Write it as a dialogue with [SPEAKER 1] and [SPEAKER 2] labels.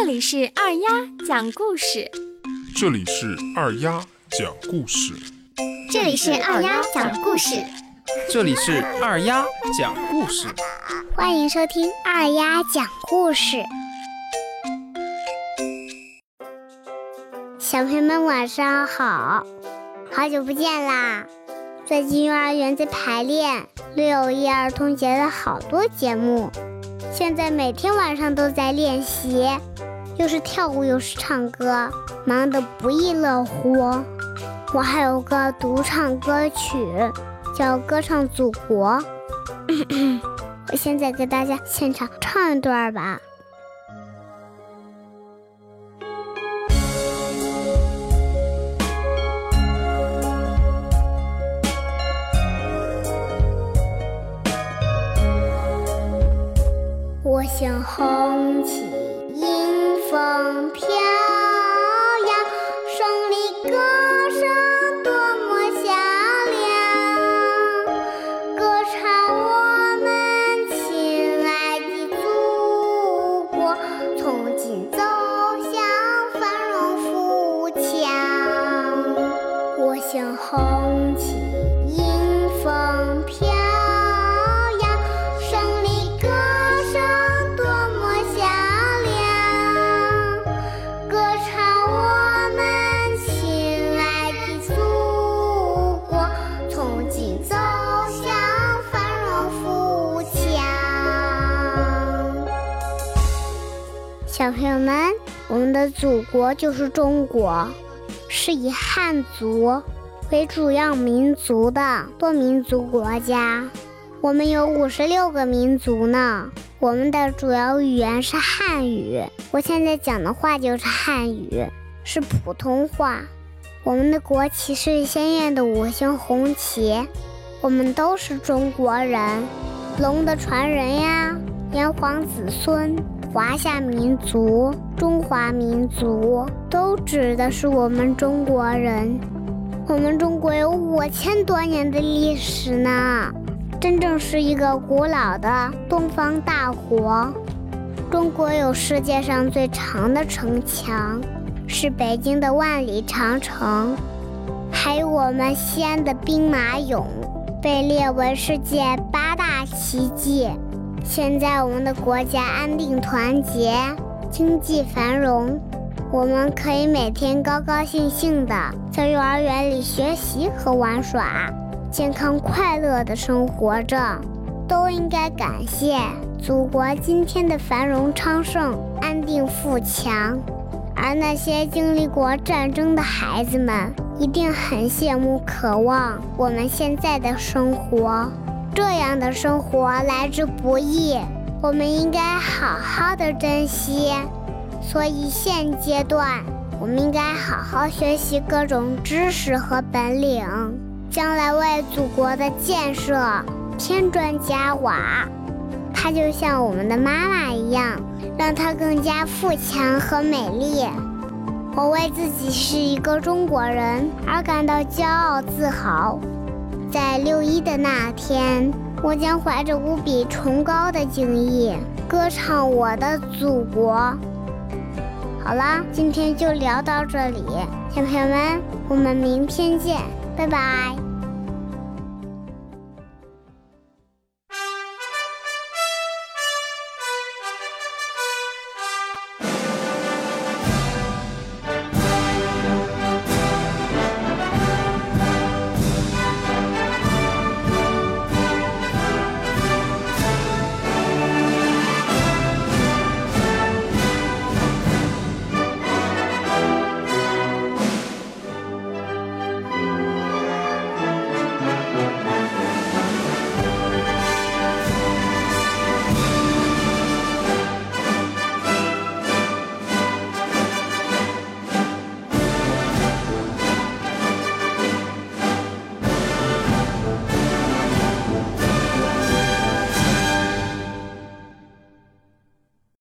[SPEAKER 1] 这里是二丫讲故事，
[SPEAKER 2] 这里是二丫讲故事，
[SPEAKER 3] 这里是二丫讲故事，
[SPEAKER 4] 这里是二丫讲故事，
[SPEAKER 3] 欢迎收听二丫讲故事。小朋友们晚上好，好久不见啦！最近幼儿园在排练六一儿童节的好多节目，现在每天晚上都在练习，又是跳舞又是唱歌，忙得不亦乐乎。我还有个独唱歌曲，叫《歌唱祖国》，我现在给大家现场唱一段吧。我想红旗小朋友们，我们的祖国就是中国，是以汉族为主要民族的多民族国家。我们有五十六个民族呢。我们的主要语言是汉语，我现在讲的话就是汉语，是普通话。我们的国旗是鲜艳的五星红旗。我们都是中国人，龙的传人呀，炎黄子孙。华夏民族、中华民族都指的是我们中国人。我们中国有五千多年的历史呢，真正是一个古老的东方大国。中国有世界上最长的城墙，是北京的万里长城，还有我们西安的兵马俑，被列为世界八大奇迹。现在我们的国家安定团结，经济繁荣，我们可以每天高高兴兴的在幼儿园里学习和玩耍，健康快乐的生活着，都应该感谢祖国今天的繁荣昌盛、安定富强。而那些经历过战争的孩子们，一定很羡慕、渴望我们现在的生活。这样的生活来之不易，我们应该好好的珍惜。所以现阶段，我们应该好好学习各种知识和本领，将来为祖国的建设添砖加瓦。它就像我们的妈妈一样，让它更加富强和美丽。我为自己是一个中国人而感到骄傲自豪。在六一的那天，我将怀着无比崇高的敬意，歌唱我的祖国。好了，今天就聊到这里，小朋友们，我们明天见，拜拜。